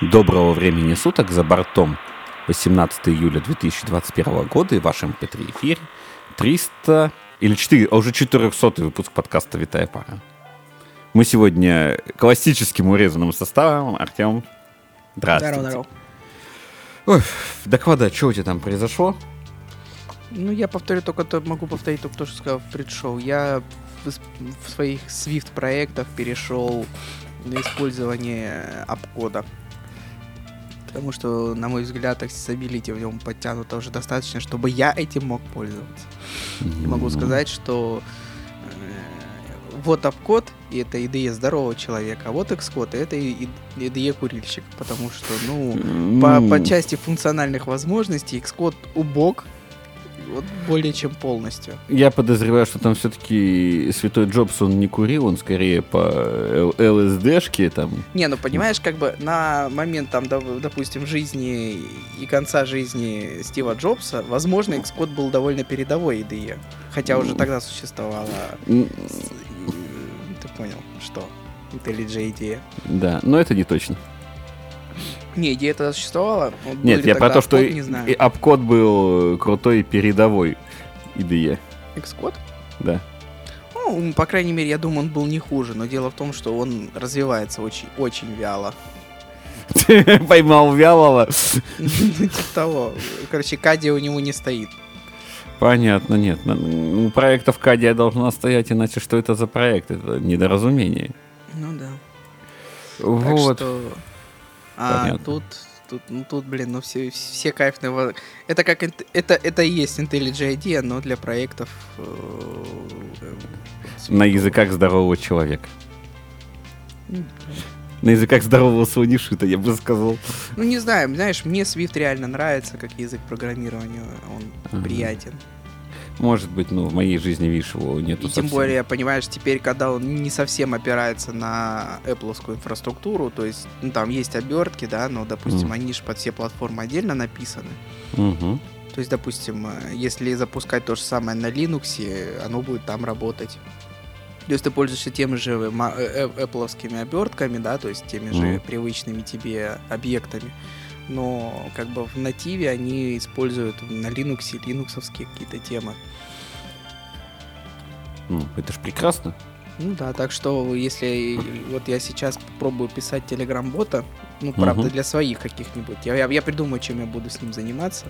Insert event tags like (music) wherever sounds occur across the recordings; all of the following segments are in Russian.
Доброго времени суток за бортом 18 июля 2021 года и в вашем П3 эфире 300 или 4, а уже 400 выпуск подкаста «Витая пара». Мы сегодня классическим урезанным составом. Артем, здравствуйте. Здорово, здорово. Ой, доклада, что у тебя там произошло? Ну, я повторю только то, могу повторить только то, что сказал в предшоу. Я в, в своих Swift проектах перешел на использование апкода. Потому что, на мой взгляд, accessibility в нем подтянуто уже достаточно, чтобы я этим мог пользоваться. Я могу сказать, что э, вот апкод, и это IDE здорового человека, а вот Xcode, это и- и- IDE курильщик. Потому что, ну, по, Ну, по части функциональных возможностей Xcode убог вот более чем полностью. Я подозреваю, что там все-таки Святой Джобс, он не курил, он скорее по ЛСДшке там. Не, ну понимаешь, как бы на момент там, доп- допустим, жизни и конца жизни Стива Джобса, возможно, Xcode был довольно передовой IDE. Хотя уже Ну. тогда существовала... Ты понял, что? IntelliJ IDE. Да, но это не точно. Не, идея тогда существовала. вот Нет, я про то, что Не знаю. и апкод был крутой передовой IDE. Xcode? Да. Ну, по крайней мере, я думаю, он был не хуже, но дело в том, что он развивается очень, очень вяло. (laughs) Поймал вялого. Ну, типа того. Короче, Кадия у него не стоит. Понятно, нет. На- У проектов Кадия должна стоять, иначе что это за проект? Это недоразумение. Ну да. Так Вот. что... А Понятно. тут, тут, ну тут, блин, ну все, все кайфные... Это как это, это и есть IntelliJ IDEA, но для проектов... э, На языках здорового человека. На языках здорового слонишита, я бы сказал. Ну не знаю, знаешь, мне Swift реально нравится как язык программирования, он Ага. приятен. Может быть, ну, в моей жизни, видишь, его нету И тем совсем. более, понимаешь, теперь, когда он не совсем опирается на Apple инфраструктуру, то есть, ну, там есть обертки, да, но, допустим, Мгм. они же под все платформы отдельно написаны. Мгм. То есть, допустим, э, если запускать то же самое на Linux, оно будет там работать. То есть ты пользуешься теми же э, э, Apple обертками, да, то есть теми же Мгм. привычными тебе объектами. Но как бы в нативе они используют на Linux линуксовские какие-то темы. Ну, это ж прекрасно. Ну да, так что если вот я сейчас попробую писать телеграм-бота, ну, правда, Мгм. для своих каких-нибудь, я, я, я придумаю, чем я буду с ним заниматься.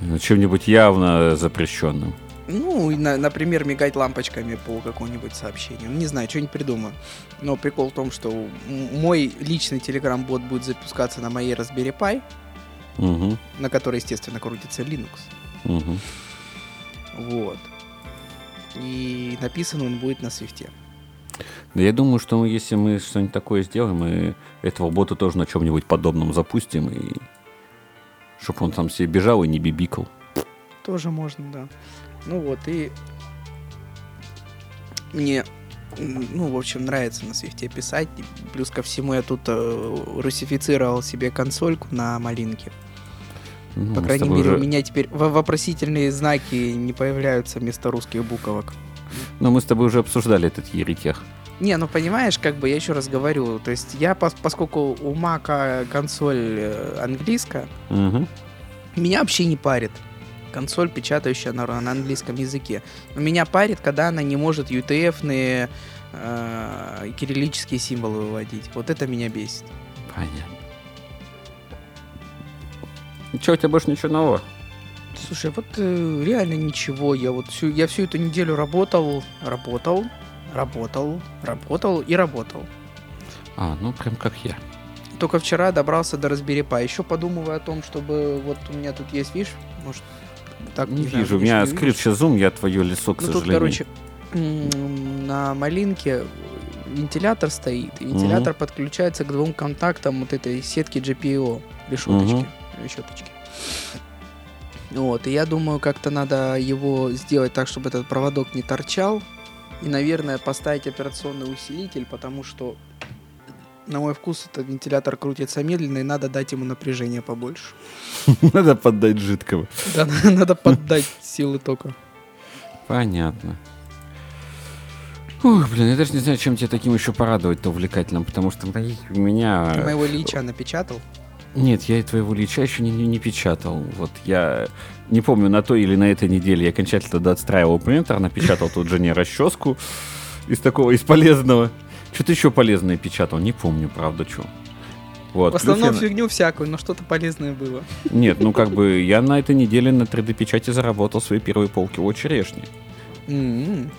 Ну, Чем-нибудь явно запрещенным. Ну, и на- например, мигать лампочками по какому-нибудь сообщению. Ну, Не знаю, что-нибудь придумаю. Но прикол в том, что мой личный телеграм-бот будет запускаться на моей Raspberry Pi, Мгм. на которой, естественно, крутится Linux. Мгм. Вот. И написан он будет на свифте. Да я думаю, что мы, если мы что-нибудь такое сделаем, мы этого бота тоже на чем-нибудь подобном запустим, и чтобы он там себе бежал и не бибикал. Тоже можно, да. Ну вот, и мне, ну, в общем, нравится на свифте писать. Плюс ко всему я тут э, русифицировал себе консольку на малинке. Ну, По крайней мере, уже- у меня теперь во- вопросительные знаки не появляются вместо русских буквок. Но мы с тобой уже обсуждали этот еретех. Не, ну понимаешь, как бы я еще раз говорю, то есть я, пос- поскольку у Мака консоль э, английская, Мгм. меня вообще не парит. Консоль, печатающая на, на английском языке. Но меня парит, когда она не может UTF-ные э, кириллические символы выводить. Вот это меня бесит. Понятно. Че, у тебя больше ничего нового? Слушай, вот э, реально ничего. Я вот всю, я всю эту неделю работал, работал, работал, работал и работал. А, ну прям как я. Только вчера добрался до Pi. Еще подумываю о том, чтобы вот у меня тут есть, видишь, может, так Не знаю, вижу, у меня сейчас зум, я твое лицо, к Ну тут, сожалению. короче, м, на малинке вентилятор стоит. И вентилятор подключается к двум контактам вот этой сетки GPIO, решеточки. Мгм. решеточки. Вот, и я думаю, как-то надо его сделать так, чтобы этот проводок не торчал. И, наверное, поставить операционный усилитель, потому что, на мой вкус, этот вентилятор крутится медленно, и надо дать ему напряжение побольше. (laughs) Надо поддать жидкого. Да, (laughs) надо поддать силы тока. Понятно. Ох, блин, я даже не знаю, чем тебя таким еще порадовать-то увлекательным, потому что у меня... Ты моего Лича напечатал? Нет, я и твоего Лича еще не, не, не печатал. Вот я не помню, на той или на этой неделе я окончательно доотстраивал принтер, напечатал тут жене расческу из такого, из полезного. Что-то еще полезное печатал, не помню, правда, что. Вот. В основном я... фигню всякую, но что-то полезное было. Нет, ну как бы я на этой неделе на 3D-печати заработал свои первые полкило черешни. Mm-hmm.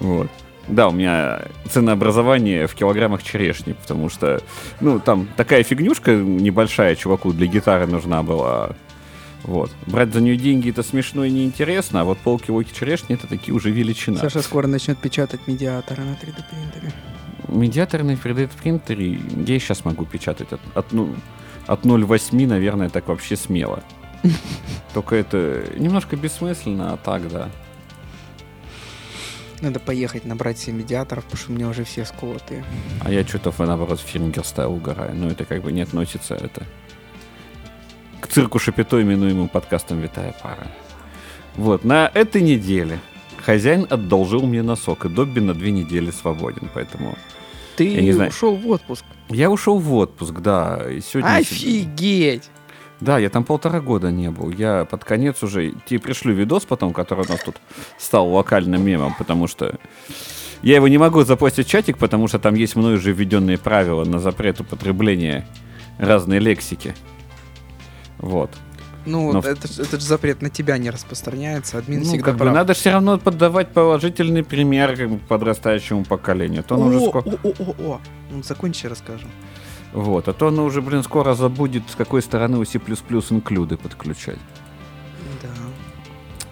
Вот. Да, у меня ценообразование в килограммах черешни, потому что, ну, там такая фигнюшка небольшая чуваку для гитары нужна была. Вот. Брать за нее деньги это смешно и неинтересно, а вот полкило черешни это такие уже величина. Саша скоро начнет печатать медиаторы на 3D принтере. Медиаторы на 3D принтере я и сейчас могу печатать от, от, ну, от 0,8, наверное, так вообще смело. (laughs) Только это немножко бессмысленно, а так, да. Надо поехать набрать себе медиаторов, потому что у меня уже все сколотые. А я что-то, наоборот, fingerstyle угораю. Но это как бы не относится это к цирку Шапито, именуемым подкастом «Витая пара». Вот, на этой неделе хозяин одолжил мне носок, и Добби на две недели свободен, поэтому... Ты я не знаю. ушел в отпуск? Я ушел в отпуск, да. И сегодня Офигеть! Да, я там полтора года не был. Я под конец уже... Тебе пришлю видос потом, который у нас тут стал локальным мемом, потому что... Я его не могу запостить в чатик, потому что там есть мною уже введенные правила на запрет употребления разной лексики. Вот. Ну, Но... это, это же запрет на тебя не распространяется, админ ну, всегда прав. Бы, надо все равно поддавать положительный пример как бы, подрастающему поколению. То о, уже сколько... о, о, о, о, ну, закончи, расскажем. Вот, а то оно уже, блин, скоро забудет, с какой стороны у C++ инклюды подключать. Да.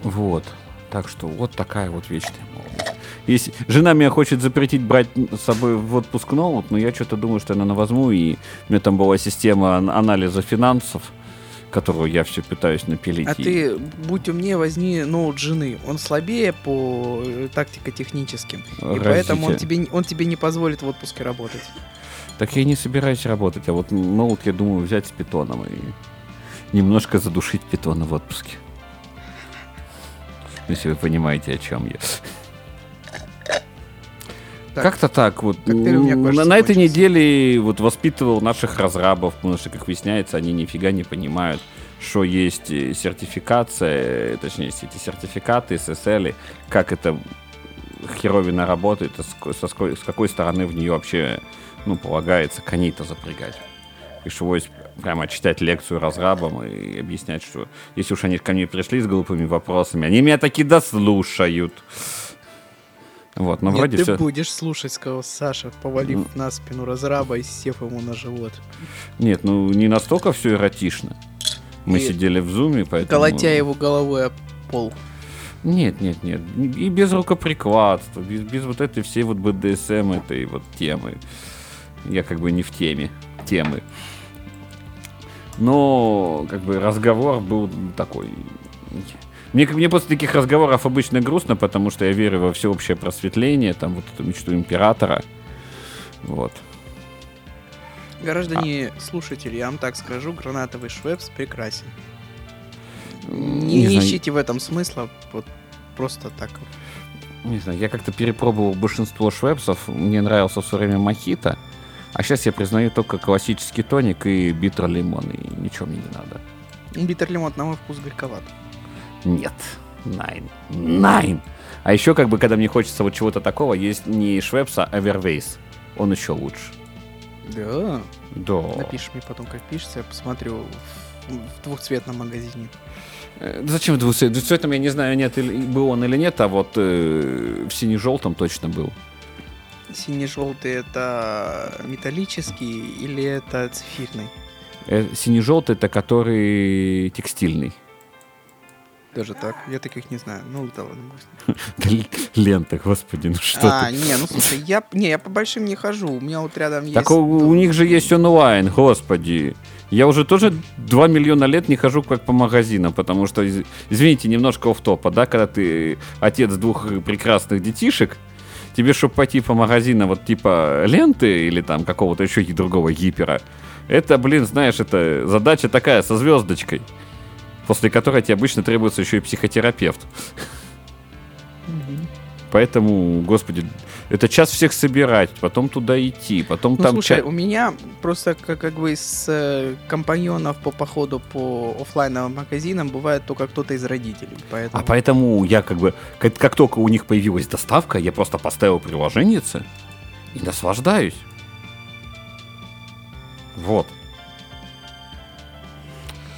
Вот. Так что вот такая вот вечная молодость. Если жена меня хочет запретить брать с собой в отпуск ноут, но я что-то думаю, что я, наверное, возьму, и у меня там была система анализа финансов, которую я все пытаюсь напилить. А и... ты, будь умнее, возьми ноут жены. Он слабее по э, тактико-техническим. И поэтому он тебе, он тебе не позволит в отпуске работать. Так я не собираюсь работать, а вот ноут я думаю взять с питоном и немножко задушить питона в отпуске. Если вы понимаете, о чем я. Как-то так вот. На, на этой неделе вот воспитывал наших разрабов, потому что, как выясняется, они нифига не понимают, что есть э, сертификация, точнее, эти сертификаты, SSL, как это херовина работает, с, с, с какой стороны в нее вообще ну, полагается коней-то запрягать. Пришлось прямо читать лекцию разрабам и объяснять, что если уж они ко мне пришли с глупыми вопросами, они меня таки дослушают. Вот, но Нет, вроде ты все... будешь слушать, сказал Саша, повалив mm. на спину разраба и сев ему на живот. Нет, ну не настолько все эротично. Мы и сидели в зуме, поэтому... Колотя его головой об пол. Нет, нет, нет. И без рукоприкладства, без, без вот этой всей вот БДСМ этой вот темы я как бы не в теме темы. Но как бы разговор был такой. Мне, мне после таких разговоров обычно грустно, потому что я верю во всеобщее просветление, там вот эту мечту императора. Вот. Граждане а. слушатели, я вам так скажу, гранатовый швепс прекрасен. Не, не ищите в этом смысла, вот просто так. Не знаю, я как-то перепробовал большинство швепсов, мне нравился все время мохито. А сейчас я признаю только классический тоник и bitter lemon, и ничего мне не надо. Bitter lemon, на мой вкус, горьковат. Нет. Nein. Nein. А еще, как бы, когда мне хочется вот чего-то такого, есть не Schweppes, а Evervess. Он еще лучше. Да? Да. Напишешь мне потом, как пишется, я посмотрю в, в двухцветном магазине. Э, зачем в двухцветном? В двухцветном я не знаю, нет, был он или нет, а вот э, в сине-желтом точно был. Синий-желтый это металлический или это цифирный? Э, синий-желтый это который текстильный. Даже так? Я таких не знаю. Ну, да ладно. (laughs) Лента, господи, ну что А, ты? не, ну слушай, я, не, я по большим не хожу. У меня вот рядом есть... Так у, у них же есть онлайн, господи. Я уже тоже 2 миллиона лет не хожу как по магазинам, потому что, извините, немножко оф топа да, когда ты отец двух прекрасных детишек, тебе, чтобы пойти по магазинам вот типа ленты или там какого-то еще другого гипера, это, блин, знаешь, это задача такая со звездочкой, после которой тебе обычно требуется еще и психотерапевт. Поэтому, господи, это час всех собирать, потом туда идти, потом Ну, там... слушай, ча- у меня просто как, как бы из э, компаньонов по походу по оффлайновым магазинам бывает только кто-то из родителей. Поэтому... А поэтому я как бы, как, как только у них появилась доставка, я просто поставил приложение и наслаждаюсь. Вот.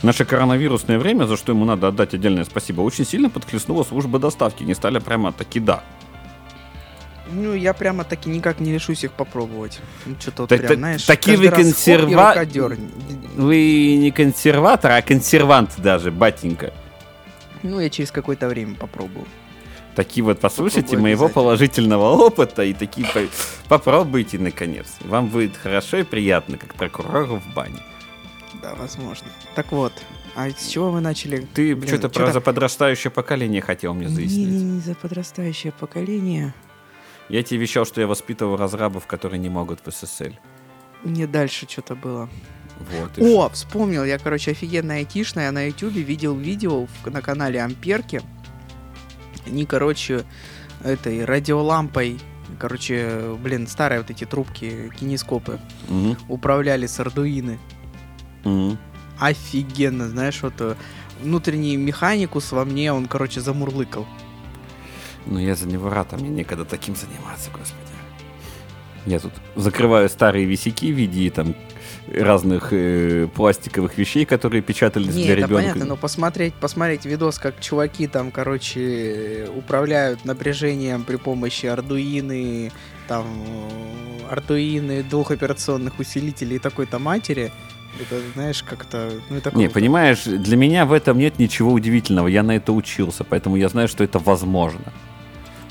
Наше коронавирусное время, за что ему надо отдать отдельное спасибо, очень сильно подхлестнула служба доставки. Не стали прямо таки да. Ну, я прямо таки никак не решусь их попробовать. Ну, что-то вот Так- прям, так- знаешь, такие вы консерва-. Вы не консерватор, а консервант даже, батенька. Ну, я через какое-то время попробую. Такие вот послушайте Попробую моего положительного опыта и такие по- попробуйте наконец. Вам будет хорошо и приятно, как прокурору в бане. Да, возможно. Так вот, а с чего вы начали? Ты Блин, что-то про за подрастающее поколение хотел мне заяснить. Не-не-не, за подрастающее поколение. Я тебе вещал, что я воспитывал разрабов, которые не могут в SSL. Мне дальше что-то было. Вот. О, вспомнил, я, короче, офигенно айтишная на ютубе видел видео в- на канале Амперки. Они, короче, этой радиолампой, короче, блин, старые вот эти трубки, кинескопы, что- Мгм, управляли с ардуины. Мгм. Офигенно, знаешь, вот э, внутренний механикус во мне, он, короче, замурлыкал. Ну, я за него рад, а мне некогда таким заниматься, господи. Я тут закрываю старые висяки в виде там разных э, пластиковых вещей, которые печатались Не, для это ребенка. понятно, но посмотреть, посмотреть видос, как чуваки там, короче, э, управляют напряжением при помощи ардуины, там, э, ардуины, двух операционных усилителей и такой-то матери, это, знаешь, как-то, ну, это Не, понимаешь, для меня в этом нет ничего удивительного. Я на это учился, поэтому я знаю, что это возможно.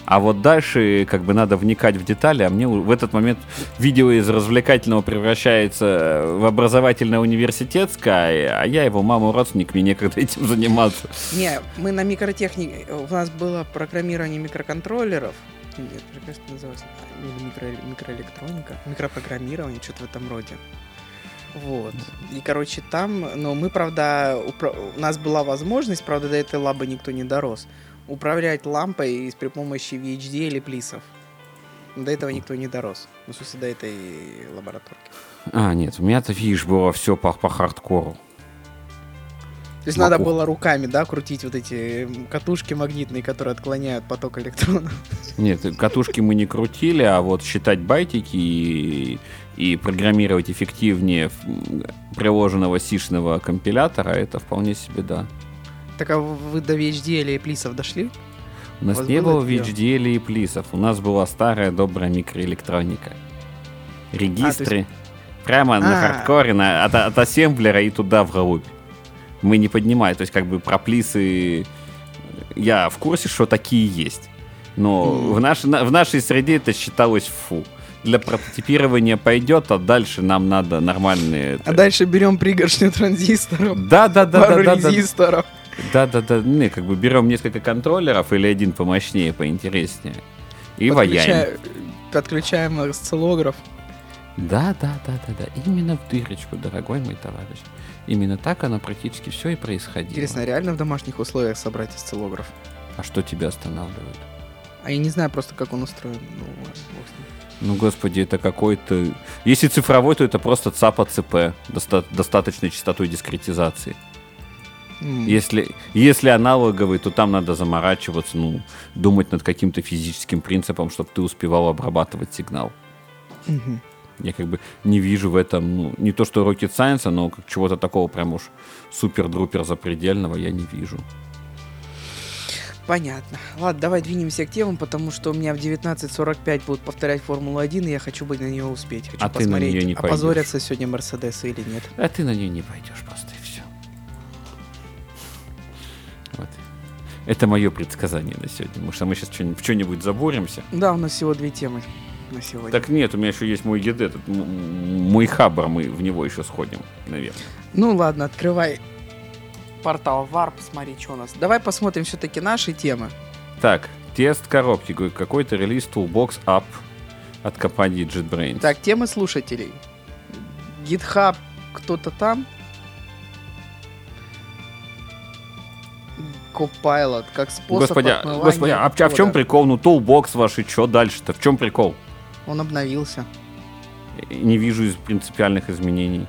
А вот дальше как бы надо вникать в детали, а мне в этот момент видео из развлекательного превращается в образовательно-университетское, а я его мама родственник, мне некогда этим заниматься. Не, мы на микротехнике, у нас было программирование микроконтроллеров, нет, как это называется, или микро- микроэлектроника, микропрограммирование, что-то в этом роде. Вот. И, короче, там, ну, мы, правда, упра- у нас была возможность, правда, до этой лабы никто не дорос, управлять лампой при помощи VHD или плисов. До этого никто не дорос. Ну, в смысле, до этой лабораторки. А, нет, у меня-то, видишь, было все по, по хардкору. То есть надо Макуха. было руками, да, крутить вот эти катушки магнитные, которые отклоняют поток электронов. (laughs) Нет, катушки мы не крутили, а вот считать байтики и, и программировать эффективнее приложенного сишного компилятора, это вполне себе да. Так а вы до VHD или плисов дошли? У нас вас не было? VHDL и плисов, у нас была старая добрая микроэлектроника. Регистры. Прямо на А. хардкоре, на, от, от ассемблера и туда вглубь. Мы не поднимаем, то есть как бы про плисы я в курсе, что такие есть. Но в, наш, на- в нашей среде это считалось фу. Для прототипирования пойдет, а дальше нам надо нормальные... А дальше берем пригоршню транзисторов, Да, да, да, пару да, да, резисторов. да, да, да, не, как бы берем несколько контроллеров или один помощнее, поинтереснее. И ваяем. Подключа- Подключаем осциллограф. Да, да, да, да, да. Именно в дырочку, дорогой мой товарищ. Именно так оно практически все и происходило. Интересно, а реально в домашних условиях собрать осциллограф? А что тебя останавливает? А я не знаю просто, как он устроен. Ну. Ну, господи, это какой-то... Если цифровой, то это просто ЦАПа ЦП. доста- достаточной частотой дискретизации. Если, если аналоговый, то там надо заморачиваться, ну, думать над каким-то физическим принципом, чтобы ты успевал обрабатывать сигнал. Мгм. Я как бы не вижу в этом, ну, не то что rocket science, но как чего-то такого прям уж супер-друпер запредельного я не вижу. Понятно. Ладно, давай двинемся к темам, потому что у меня в 19.45 будут повторять Формулу-1, и я хочу быть на нее успеть. Хочу А ты на неё не пойдёшь. опозорятся сегодня Мерседесы или нет. А ты на нее не пойдешь просто и все. Вот. Это мое предсказание на сегодня, что мы сейчас в что-нибудь заборемся. Да, у нас всего две темы на сегодня. Так нет, у меня еще есть мой ЕД, этот, мой хабр, мы в него еще сходим, наверное. Ну ладно, открывай портал Warp, смотри, что у нас. Давай посмотрим все-таки наши темы. Так, тест коробки, какой-то релиз Toolbox App от компании JetBrains. Так, темы слушателей. GitHub кто-то там. Copilot, как способ Господи, а- господи, а, в- а в чем прикол? Ну, toolbox ваши, что дальше-то? В чем прикол? Он обновился. Не вижу из принципиальных изменений.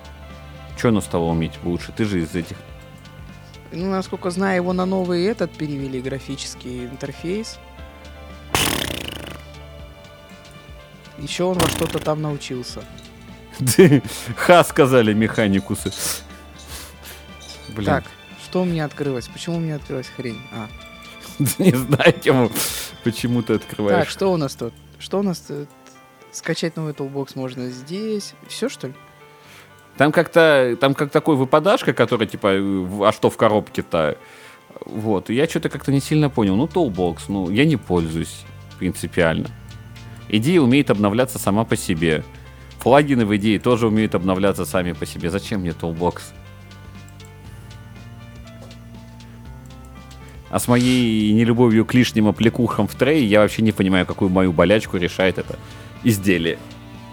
Что оно стало уметь лучше? Ты же из этих... Ну, насколько знаю, его на новый этот перевели графический интерфейс. Еще он во что-то там научился. Ха, сказали механикусы. Блин, Так, что у меня открылось? Почему у меня открылась хрень? А, (laughs) не знаю, тему, почему ты открываешь. так, что у нас тут? Что у нас тут? Скачать новый толбокс можно здесь. Все, что ли? Там как-то, там как такой выпадашка, которая типа, э, а что в коробке-то? Вот, я что-то как-то не сильно понял. Ну, Toolbox, ну, я не пользуюсь принципиально. Идея умеет обновляться сама по себе. Плагины в идее тоже умеют обновляться сами по себе. Зачем мне Toolbox? А с моей нелюбовью к лишним аппликухам в трее я вообще не понимаю, какую мою болячку решает это изделие.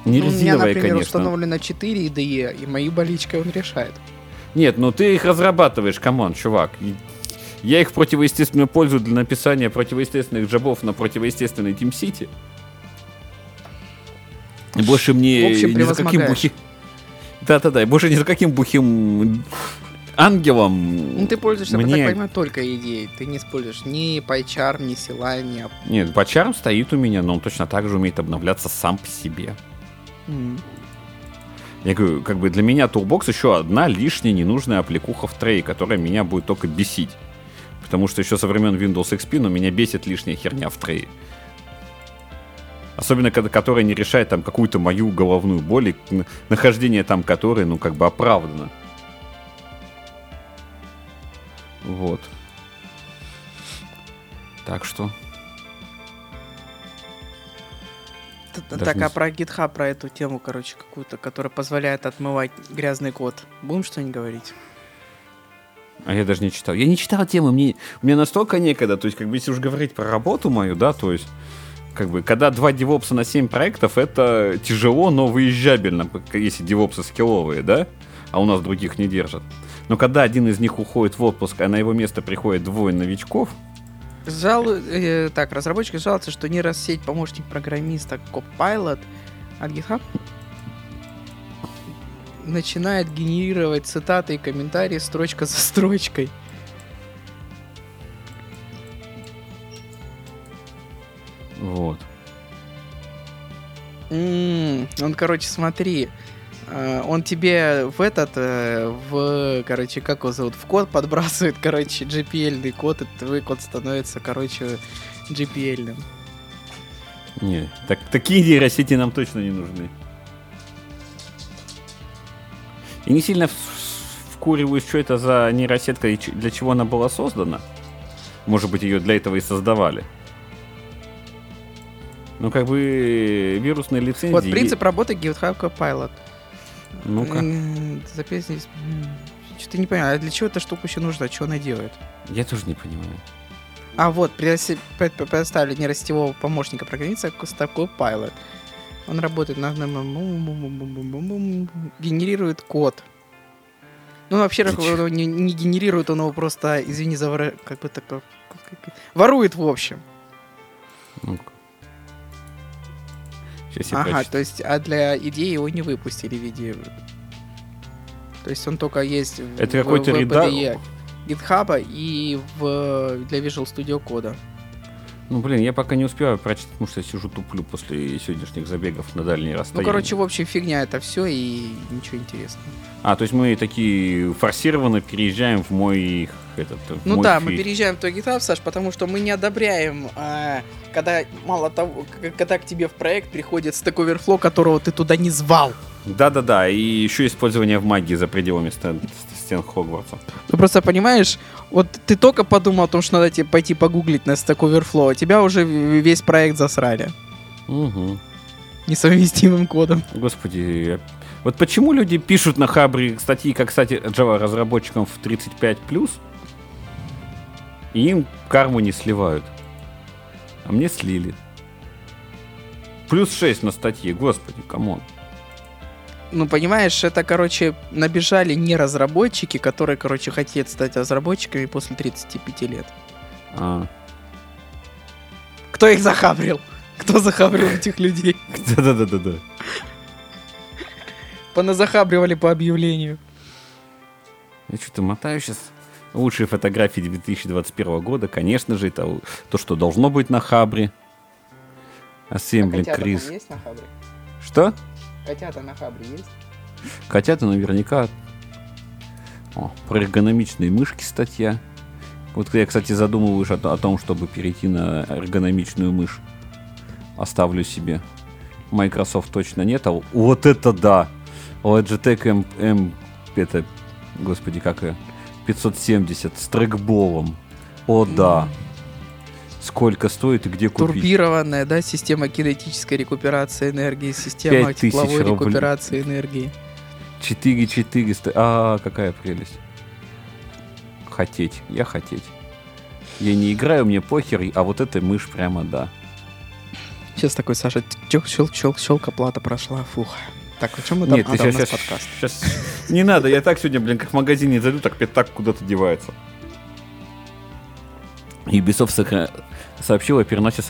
Не Ну, у меня, резиновое, например, конечно. установлено 4 IDE, и мои болячки он решает. Нет, ну ты их разрабатываешь, come on, чувак. Я их противоестественно пользую для написания противоестественных job ов на противоестественной Team City. И больше мне В общем, ни за каким бухим... Да-да-да, больше ни за каким бухим ангелом Ну, ты пользуешься, я мне... так понимаю, только идеей. Ты не используешь ни PyCharm, ни Sila, ни... Нет, бачарм стоит у меня, но он точно так же умеет обновляться сам по себе. М. Я говорю, как бы для меня Toolbox еще одна лишняя ненужная аппликуха в трее, которая меня будет только бесить. Потому что еще со времен Windows XP, но меня бесит лишняя херня в трее. Особенно, когда, которая не решает там какую-то мою головную боль, и нахождение там которой, ну, как бы оправдано. Вот. Так что... Даже Так, не а про GitHub, про эту тему, короче, какую-то, которая позволяет отмывать грязный код. Будем что-нибудь говорить? А я даже не читал. Я не читал темы, мне, мне настолько некогда. То есть, как бы, если уж говорить про работу мою, да, то есть, как бы, когда два девопса на 7 проектов, это тяжело, но выезжабельно, если девопсы скилловые, да, а у нас других не держат. Но когда один из них уходит в отпуск, а на его место приходит двое новичков, Жал... э, так, разработчики жалуются, что нейросеть помощник программиста Copilot от GitHub начинает генерировать цитаты и комментарии строчка за строчкой. вот. М, Он, короче, смотри, он тебе в этот, э, в, короче, как его зовут, в код подбрасывает, (laughs) короче, GPL-ный код, и твой код становится, короче, GPL-ным. Не, так, такие нейросети нам точно не нужны. И не сильно вкуриваюсь, что это за нейросетка и для чего она была создана. Может быть, ее для этого и создавали. Ну, как бы вирусные лицензии... Вот принцип работы GitHub Copilot. Ну-ка, здесь. Что-то не понимаю, а для чего эта штука вообще нужна? Что она делает? я тоже не понимаю. А вот, предоставили нерастевого помощника программиста такой Pilot. Он работает на... генерирует код. Ну, вообще, он не, не генерирует, он его просто, извини за как бы так, ворует в общем. Ну-ка. Ага, прочитаю. то есть, а для идеи его не выпустили в виде... То есть он только есть в- Это в- какой-то в реда- GitHub и в, для Visual Studio кода. Ну, блин, я пока не успеваю прочитать, потому что я сижу туплю после сегодняшних забегов на дальние Ну, расстояния. короче, в общем, фигня это все и ничего интересного. А, то есть мы такие форсированно переезжаем в мой этот. в Ну да, мы фи- переезжаем в твой GitHub, Саш, потому что мы не одобряем, а, когда мало того, когда к тебе в проект приходит Stack Overflow, которого ты туда не звал. Да-да-да, и еще использование в магии за пределами стен, стен Хогвартса. Ты просто понимаешь, вот ты только подумал о том, что надо тебе пойти погуглить на Stack Overflow, а тебя уже весь проект засрали Угу. несовместимым кодом. Господи, вот почему люди пишут на Хабре статьи, как, кстати, Java разработчикам в 35+, и им карму не сливают. А мне слили. Плюс 6 на статье, господи, come on. Ну, понимаешь, это, короче, набежали не разработчики, которые, короче, хотят стать разработчиками после 35 лет. А, Кто их захабрил? Кто захабрил этих людей? (laughs) Да-да-да-да-да. Поназахабривали по объявлению. Я что-то мотаю сейчас. Лучшие фотографии 2021 года, конечно же, это то, что должно быть на Хабре. Ассембли Крис. есть на хабре? Что? Котята на хабре есть? Котята наверняка. О, про эргономичные мышки статья. Вот я, кстати, задумываюсь о, о том, чтобы перейти на эргономичную мышь. Оставлю себе. Microsoft точно нет, а вот это да! Logitech M, M это, господи, как ее, 570 с трекболом. О да! Сколько стоит и где купить? Турбированная, да, система кинетической рекуперации энергии, система 5000 тепловой рублей. рекуперации энергии. 4 400. А, какая прелесть. Хотеть. Я хотеть. Я не играю, мне похер, а вот эта мышь прямо да. Сейчас такой, Саша, щелк, щелк, щелк, щелк, оплата прошла, фух. Так, о чем мы там? Нет, а, ты да, сейчас, подкаст. сейчас, Не надо, я так сегодня, блин, как в магазине зайду, так пятак куда-то девается. Ubisoft сокра- сообщил о переносе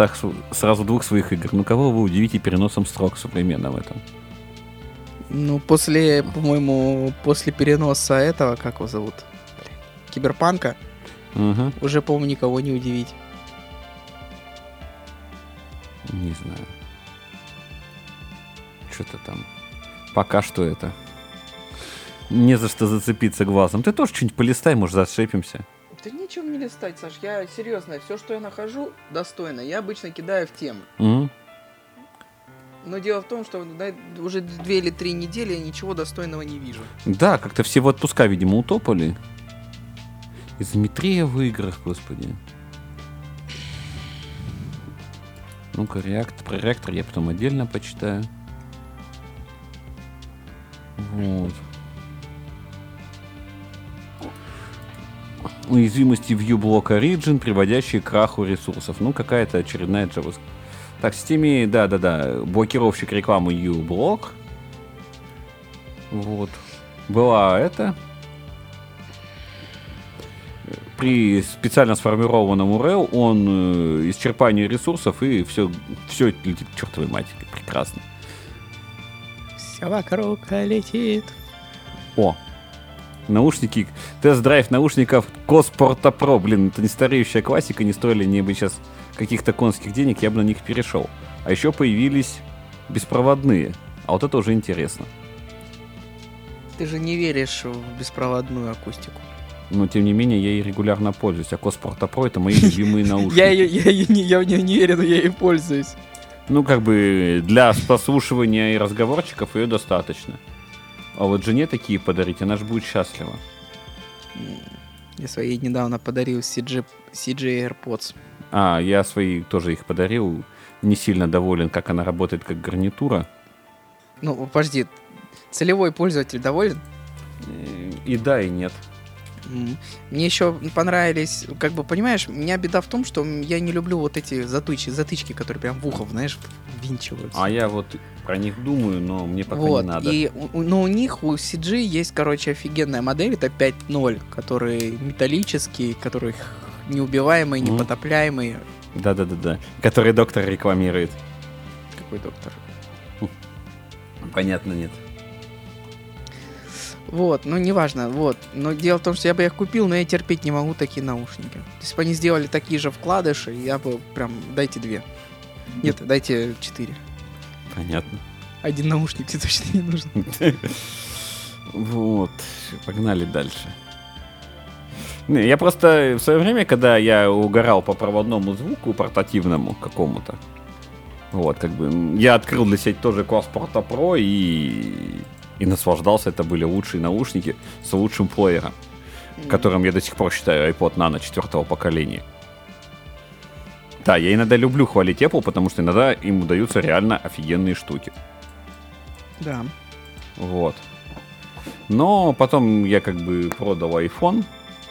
сразу двух своих игр. Ну кого вы удивите переносом строк современно в этом? Ну, после, по-моему, после переноса этого, как его зовут? Киберпанка, Угу, уже, по-моему, никого не удивить. не знаю. Что-то там. Пока что это. Не за что зацепиться глазом. Ты тоже что-нибудь полистай, может, зашепимся. Да нечего мне листать, Саш, я серьезно, все, что я нахожу, достойно. Я обычно кидаю в темы. М? Но дело в том, что да, уже две или три недели я ничего достойного не вижу. Да, как-то все в отпуска, видимо, утопали. Изометрия в играх, господи. Ну-ка, реактор, про реактор я потом отдельно почитаю. Вот. Уязвимости ViewBlock Origin, приводящие к краху ресурсов. Ну, какая-то очередная JavaScript. Так, в Steam, да-да-да, блокировщик рекламы uBlock. Вот. Была это. При специально сформированном URL он э, исчерпание ресурсов и все, все летит к чертовой матери. Прекрасно. Вокруг летит. О, наушники, тест-драйв наушников Коспорта Pro. Блин, это не стареющая классика, не стоили мне бы сейчас каких-то конских денег, я бы на них перешел. А еще появились беспроводные. А вот это уже интересно. Ты же не веришь в беспроводную акустику. Но, тем не менее, я ей регулярно пользуюсь. А Коспорта Pro это мои любимые (laughs) наушники. Я ее, я ее не, я в неё не верю, но я ей пользуюсь. Ну, как бы для прослушивания и разговорчиков ее достаточно. А вот жене такие подарить, она же будет счастлива. Я своей недавно подарил CG, CG AirPods. А, я свои тоже их подарил. Не сильно доволен, как она работает как гарнитура. Ну, подожди, целевой пользователь доволен? Э, И да, и нет. Мне еще понравились, как бы, понимаешь, у меня беда в том, что я не люблю вот эти затычки, затычки, которые прям в ухо, знаешь, ввинчиваются. А я вот про них думаю, но мне пока вот, не надо. и, но у них, у CG есть, короче, офигенная модель, это 5.0, которые металлические, которые неубиваемые, Мгм. непотопляемые. Да-да-да-да. Который доктор рекламирует. Какой доктор? Понятно, нет. Вот, ну неважно, вот. Но дело в том, что я бы их купил, но я терпеть не могу такие наушники. Если бы они сделали такие же вкладыши, я бы прям, дайте две. Нет, дайте четыре. Понятно. Один наушник тебе точно не нужен. (laughs) Вот, погнали дальше. Я просто в свое время, когда я угорал по проводному звуку портативному какому-то, вот, как бы, я открыл для себя тоже класс Порта Pro и, и наслаждался. Это были лучшие наушники с лучшим плеером, которым я до сих пор считаю iPod Nano четвертого поколения. Да, я иногда люблю хвалить Apple, потому что иногда им удаются реально офигенные штуки. Да. Вот. Но потом я как бы продал iPhone.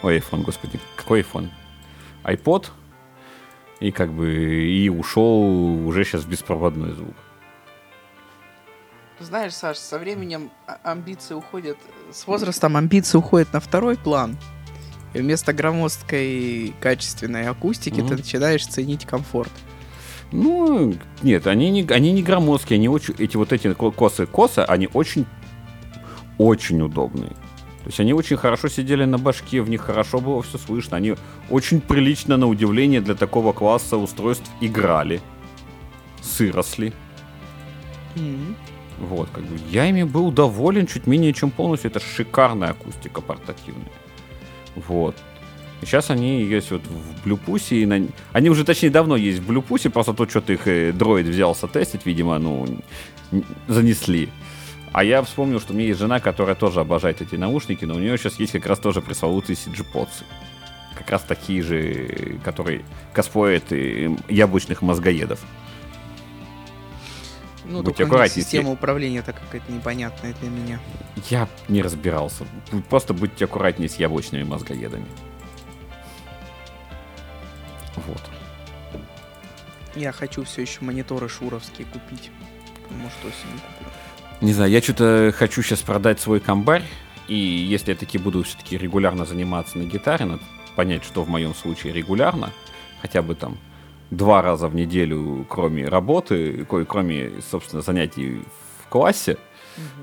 Ой, iPhone, господи, какой iPhone? iPod. И как бы и ушел уже сейчас беспроводной звук. Знаешь, Саш, со временем а- амбиции уходят, с возрастом амбиции уходят на второй план. И вместо громоздкой качественной акустики Мгм. ты начинаешь ценить комфорт. Ну, нет, они не, они не громоздкие, они очень, эти вот эти ко- косы косы, они очень, очень удобные. То есть они очень хорошо сидели на башке, в них хорошо было все слышно. Они очень прилично, на удивление, для такого класса устройств играли. Сыросли. Мгм. Вот, как бы я ими был доволен чуть менее чем полностью. Это шикарная акустика портативная. Вот. И сейчас они есть вот в Блюпусе. На... Они уже, точнее, давно есть в Блюпусе, просто то, что их э, дроид взялся тестить, видимо, ну, занесли. А я вспомнил, что у меня есть жена, которая тоже обожает эти наушники, но у нее сейчас есть как раз тоже пресловутые CG-подсы. Как раз такие же, э, которые косплеят э, яблочных мозгоедов. Ну, Будьте только аккуратнее, система управления так какая-то непонятная для меня. Я не разбирался. Просто будьте аккуратнее с яблочными мозгоедами. Вот. Я хочу все еще мониторы шуровские купить. Может, осенью куплю. Не знаю, я что-то хочу сейчас продать свой комбарь. И если я таки буду все-таки регулярно заниматься на гитаре, надо понять, что в моем случае регулярно, хотя бы там два раза в неделю, кроме работы, кроме, собственно, занятий в классе,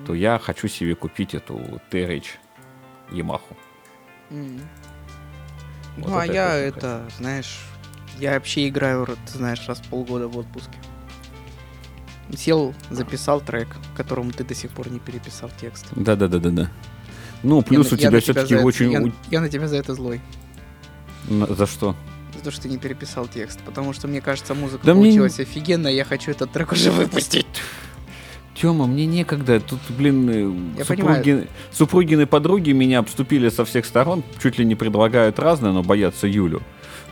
то я хочу себе купить эту TRH Yamaha. Мгм. Вот ну, а я это, знаешь, я вообще играю, ты знаешь, раз в полгода в отпуске. Сел, записал трек, которому ты до сих пор не переписал текст. Да-да-да-да-да. Ну, плюс Я у тебя все-таки очень... Я, я на тебя за это злой. За что? За то, что ты не переписал текст. Потому что, мне кажется, музыка Да мне получилась офигенная, я хочу этот трек уже выпустить. Тема, мне некогда. Тут, блин, э, Я супруги, супругины подруги меня обступили со всех сторон, чуть ли не предлагают разное, но боятся Юлю.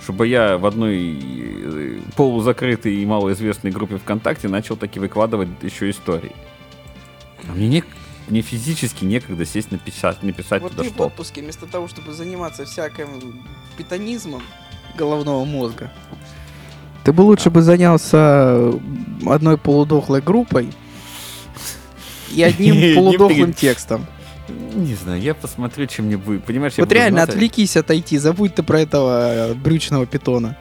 Чтобы я в одной э, полузакрытой и малоизвестной группе ВКонтакте начал таки выкладывать еще истории. А мне, не, мне физически некогда сесть написать, написать Вот туда ты в что-то. отпуске, вместо того, чтобы заниматься всяким питонизмом головного мозга, ты бы лучше бы занялся одной полудохлой группой и одним (laughs) полудохлым текстом. Не знаю, я посмотрю, чем мне будет. Понимаешь, я Вот буду реально, отвлекись отойти, забудь ты про этого брючного питона.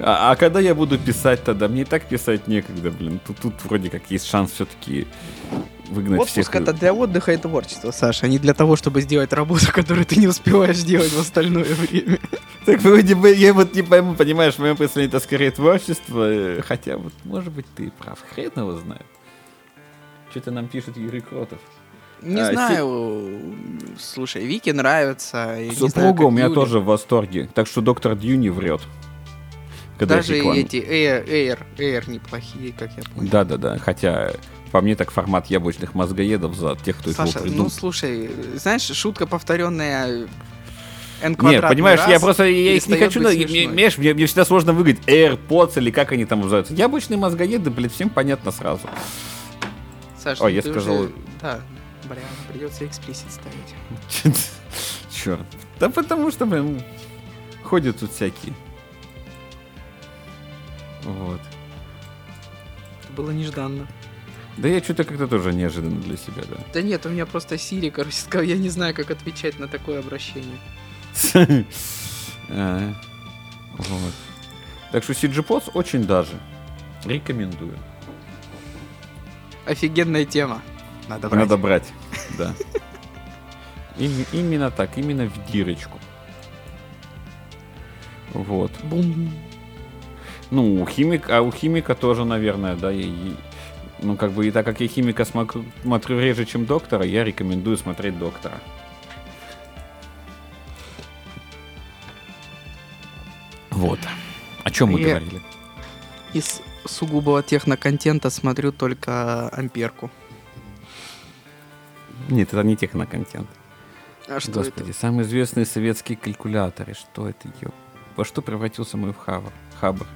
А, а когда я буду писать тогда? Мне и так писать некогда, блин. Тут, тут вроде как есть шанс все-таки выгнать Отпуск всех. это для отдыха и творчества, Саша, а не для того, чтобы сделать работу, которую ты не успеваешь делать в остальное время. Так я вот не пойму, понимаешь, мое представление это скорее творчество, э, хотя вот, может быть, ты прав, хрен его знает. Что-то нам пишет Юрий Кротов. Не А, знаю, слушай, Вике нравится. Супруга у меня тоже в восторге, так что доктор Дью не врет. Когда Даже эти Air, Air, Air неплохие, как я понял. Да-да-да, хотя по мне так формат яблочных мозгоедов за тех, кто Саша, его ну придумал. слушай, знаешь, шутка повторенная N Нет, понимаешь, я раз просто я их не хочу, понимаешь, мне, мне всегда сложно выговорить AirPods или как они там называются. Яблочные мозгоеды, блядь, всем понятно сразу. Саш, Ой, ну я сказал- уже- Да, бля, придется эксплисит ставить. (laughs) Черт. Да потому что, блин, ходят тут всякие. Вот. Это было нежданно. Да я что-то как-то тоже неожиданно для себя, да. Да нет, у меня просто Сири, короче, сказал, я не знаю, как отвечать на такое обращение. А. Так что CG Pods очень даже. Рекомендую. Офигенная тема. Надо брать. Надо брать, (laughs) да. Им- именно так, именно в дирочку. Вот. Бум. Ну, у химик, а у химика тоже, наверное, да, и- ну, как бы, и так как я химика смотрю реже, чем доктора, я рекомендую смотреть доктора. Вот. О чем мы Я- говорили? Из сугубого техноконтента смотрю только Амперку. Нет, это не техноконтент. А что Господи, самые известные советские калькуляторы. Что это, ё? Во что превратился мой хабр? Хабр.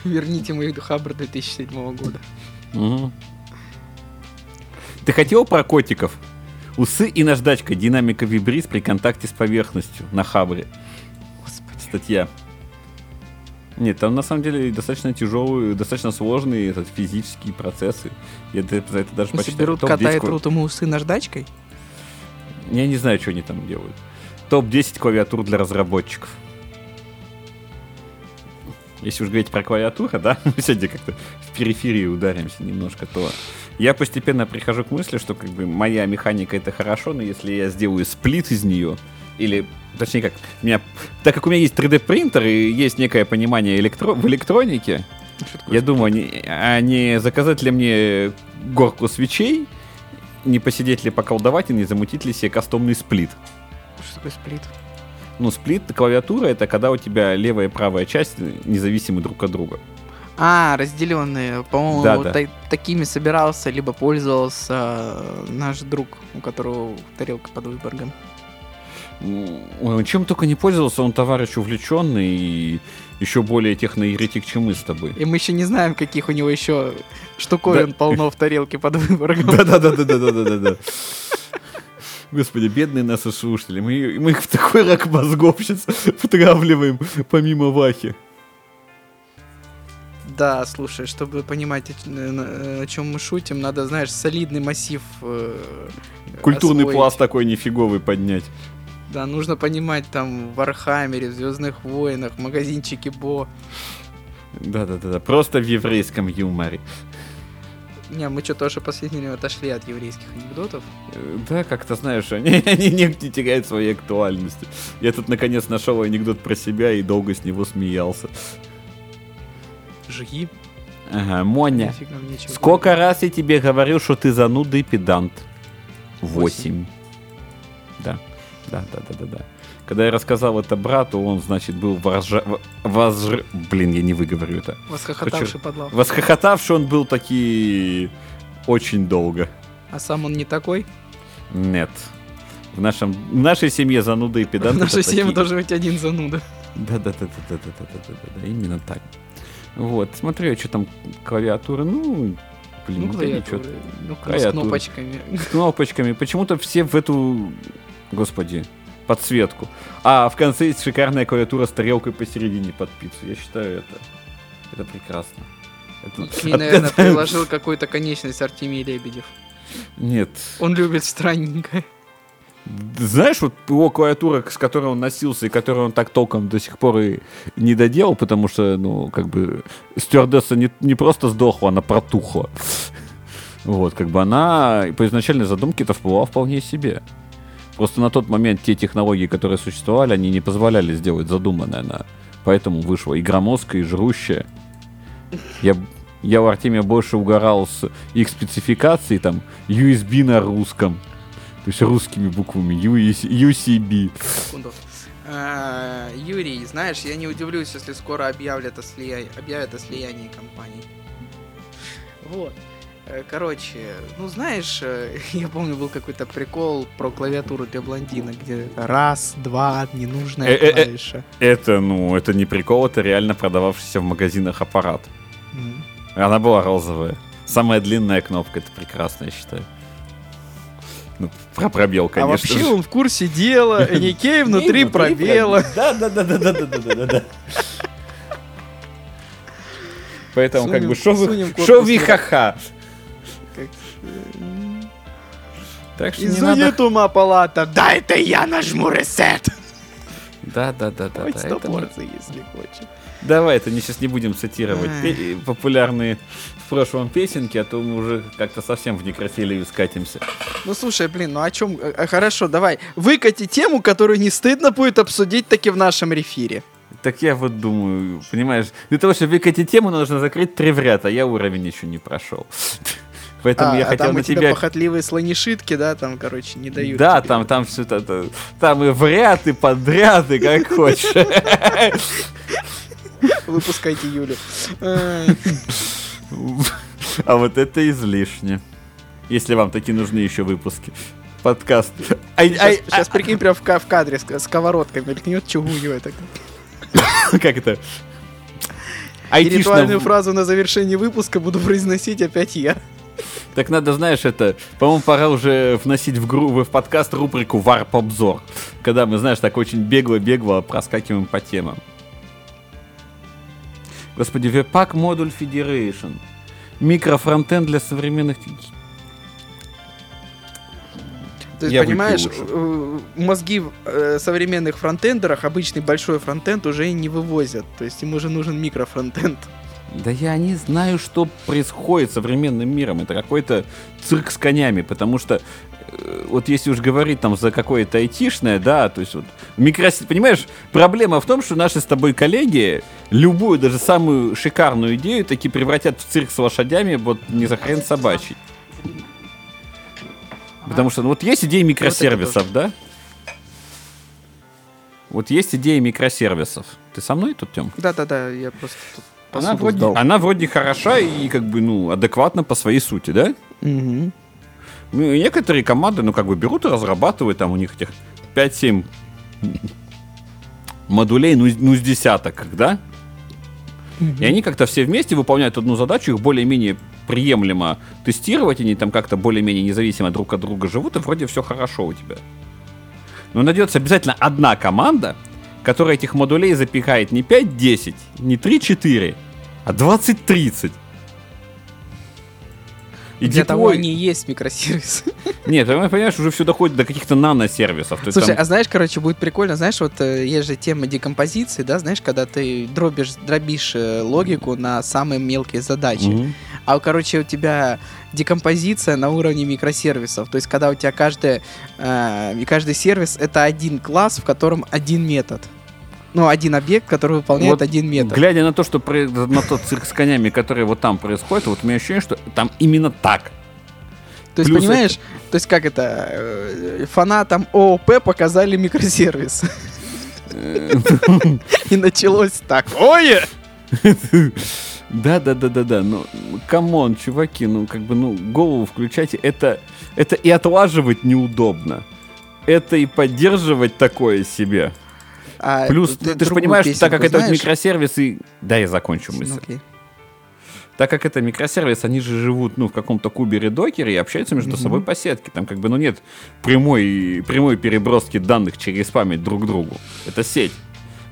Это? (laughs) Верните мой Хабр 2007 года. Мгм. Ты хотел про котиков? Усы и наждачка. Динамика вибриз при контакте с поверхностью на хабре. Господи. Статья. Нет, там на самом деле достаточно тяжелые, достаточно сложные этот, физические процессы. Я д- за это даже Если почитал. берут кота и 10 ко- трут ему усы наждачкой? Я не знаю, что они там делают. Топ-10 клавиатур для разработчиков. Если уж говорить про клавиатуру, да, (laughs) мы сегодня как-то в периферии ударимся немножко, то я постепенно прихожу к мысли, что как бы моя механика это хорошо, но если я сделаю сплит из нее, или точнее как, у меня, так как у меня есть 3D принтер и есть некое понимание электро, в электронике, я думаю, не, а не заказать ли мне горку свечей, не посидеть ли поколдовать и не замутить ли себе кастомный сплит. Что такое сплит? Ну, сплит клавиатура это когда у тебя левая и правая часть независимы друг от друга. А, разделенные. По-моему, Да, да. та- такими собирался, либо пользовался э, наш друг, у которого тарелка под Выборгом. Ну, он чем только не пользовался, он товарищ увлеченный и еще более техноеретик, чем мы с тобой. И мы еще не знаем, каких у него еще штуковин Да. полно в тарелке под (laughs) Выборгом. Да-да-да-да-да-да-да. Господи, бедные наши слушатели. Мы, мы их в такой рак мозгов сейчас втравливаем, помимо Вахи. Да, слушай, чтобы понимать, о, э, чем мы шутим, надо, знаешь, солидный массив э, Культурный освоить. пласт такой нифиговый поднять. Да, нужно понимать там в Вархаммере, в Звездных войнах, магазинчике Бо. Да-да-да, просто в еврейском юморе. Не, мы что-то уже последнее время отошли от еврейских анекдотов. Э, Да, как-то знаешь, (laughs) они, они не, не теряют своей актуальности. Я тут наконец нашел анекдот про себя и долго с него смеялся. Жги. Ага, Моня, сколько раз я тебе говорил, что ты зануда и педант? Восемь. Да, да, да, да, да, да. Когда я рассказал это брату, он, значит, был возжа... возж... Блин, я не выговорю это. Восхохотавший подлав. Восхохотавший он был таки очень долго. А сам он не такой? Нет. В, нашем... в нашей семье зануды и педанты. В нашей семье такие- должен быть один зануда. Да, да, да, да, да, да, да, да, да, да, именно так. Вот, смотрю, что там клавиатура, ну, блин, Ну, ну, ничего. Ну, с Клавиатуры. кнопочками. С кнопочками. Почему-то все в эту, господи, подсветку. А в конце есть шикарная клавиатура с тарелкой посередине под пиццу. Я считаю это, это прекрасно. Это- И, (laughs) наверное, приложил какую-то конечность Артемий Лебедев. Нет. Он любит странненькое. Знаешь, вот его клавиатура, с которой он носился, и которую он так толком до сих пор и не доделал, потому что, ну, как бы, стюардесса не, не просто сдохла, она протухла. (laughs) Вот, как бы она по изначальной задумке это была вполне себе. Просто на тот момент те технологии, которые существовали, они не позволяли сделать задуманное. Она. Поэтому вышла и громоздкая, и жрущая. Я, я у Артемия больше угорал с их спецификацией, там, USB на русском. То есть русскими буквами UCB. Секунду. А, Юрий, знаешь, я не удивлюсь, если скоро объявят о, слия- объявят о слиянии компаний. Вот. Э, короче, ну знаешь, э, (laughs) я помню, был какой-то прикол про клавиатуру для блондинок, где раз, два, ненужная э, клавиша. Это, ну, это не прикол, это реально продававшийся в магазинах аппарат. Она была розовая. Самая длинная кнопка, это прекрасно, я считаю. Ну, про пробел, а конечно. А вообще он в курсе дела, (laughs) Никей внутри ну, пробела. Да, да, да, да, да, да, да, да. Поэтому как бы шо вы ха-ха. Э, Так что не Извини, надо... тума палата, да это я нажму ресет. Да, да, да, да, Хоть да. это порций, если хочешь. Давай, это не сейчас не будем цитировать пе- популярные в прошлом песенки, а то мы уже как-то совсем в некрофилию скатимся. Ну слушай, блин, ну о чем? Хорошо, давай. Выкати тему, которую не стыдно будет обсудить таки в нашем рефире. Так я вот думаю, понимаешь, для того, чтобы выкатить тему, нужно закрыть три в ряд, а я уровень еще не прошел. Поэтому а, я а хотел там на тебя похотливые слонишитки, да, там, короче, не дают. Да, тебе. там, там все это, там и в ряд, и подряд, и как (laughs) хочешь. Выпускайте Юлю. А вот это излишне. Если вам такие нужны еще выпуски. Подкаст. Сейчас прикинь, прям в ка- в кадре с сковородкой мелькнет так. а, как это? И ритуальную Айтишно- фразу на завершении выпуска буду произносить опять я. (laughs) Так надо, знаешь, это, по-моему, пора уже вносить в, гру... в подкаст рубрику «Варп-обзор», когда мы, знаешь, так очень бегло-бегло проскакиваем по темам. Господи, Webpack Module Federation. Микрофронтенд для современных... То есть, Я понимаешь, э, мозги в э, современных фронтендерах обычный большой фронтенд уже не вывозят. То есть им уже нужен микрофронтенд. Да я не знаю, что происходит с современным миром. Это какой-то цирк с конями, потому что э, вот если уж говорить там за какое-то айтишное, да, то есть вот микрос... Понимаешь, проблема в том, что наши с тобой коллеги любую, даже самую шикарную идею таки превратят в цирк с лошадями, вот не за хрен собачий. Потому что ну, вот есть идеи микросервисов, да? Вот есть идеи микросервисов. Ты со мной тут, Тем? Да-да-да, я просто тут Она вроде, сдал. она вроде хороша и как бы, ну, адекватна по своей сути, да? Мгм. Ну, и некоторые команды, ну, как бы берут и разрабатывают, там у них этих 5-7 модулей, ну, ну, с десяток, да? И они как-то все вместе выполняют одну задачу, их более-менее приемлемо тестировать, они там как-то более-менее независимо друг от друга живут, и вроде все хорошо у тебя. Но найдется обязательно одна команда, которая этих модулей запихает не 5-10, не 3-4, а 20-30. И Для того они и есть микросервисы. (laughs) Нет, ты понимаешь, уже все доходит до каких-то наносервисов. Слушай, там- а знаешь, короче, будет прикольно, знаешь, вот э, есть же тема декомпозиции, да, знаешь, когда ты дробишь, дробишь э, логику на самые мелкие задачи. Мгм. А, короче, у тебя декомпозиция на уровне микросервисов. То есть, когда у тебя каждый, э, каждый сервис — это один класс, в котором один метод. Ну, один объект, который выполняет Вот один метод. Глядя на то, что про- на тот цирк с конями, который вот там происходит, вот у меня ощущение, что там именно так. То есть, плюс понимаешь, то есть, как это, э, фанатам ООП показали микросервис. (laughs) И началось такое. (laughs) Да, да, да, да, да. Ну, come on, чуваки, ну как бы, ну, голову включайте. Это, это и отлаживать неудобно. Это и поддерживать такое себе. А Плюс, ты ты, же понимаешь, так как песенку это вот знаешь? микросервисы... Да, я закончу Ну, мысль. окей. Так как это микросервис, они же живут, ну, в каком-то кубере докере и общаются между Мгм. собой по сетке. Там как бы, ну, нет прямой, прямой переброски данных через память друг к другу. Это сеть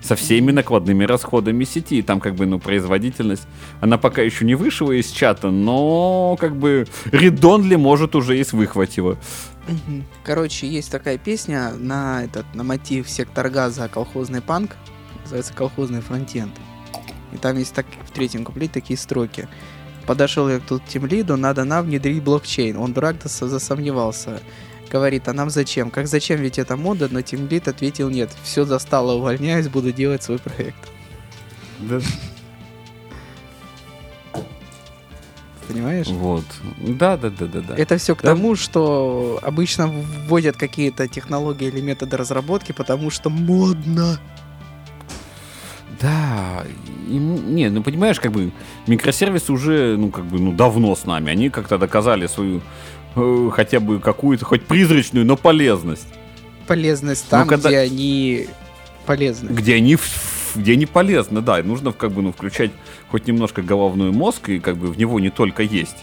со всеми накладными расходами сети. Там как бы, ну, производительность, она пока еще не вышла из чата, но как бы Редонли может уже и. Мгм. Короче, есть такая песня на этот на мотив сектор газа колхозный панк, называется колхозный фронтенд. И там есть так в третьем куплете такие строки. Подошел я тут тем лиду, надо нам внедрить блокчейн. Он дурак да со- засомневался. Говорит, а нам зачем? Как зачем, ведь это мода, но Тимлит ответил нет. Все застало, увольняюсь, буду делать свой проект. Понимаешь? Вот. Да, да, да, да, да. Это все к Да. тому, что обычно вводят какие-то технологии или методы разработки, потому что модно. Да, ему- не, ну понимаешь, как бы микросервисы уже, ну как бы, ну давно с нами. Они как-то доказали свою э, хотя бы какую-то, хоть призрачную, но полезность. Полезность там, когда- где они полезны. Где они, где они полезны, да. И нужно как бы, ну, включать хоть немножко головной мозг, и как бы в него не только есть.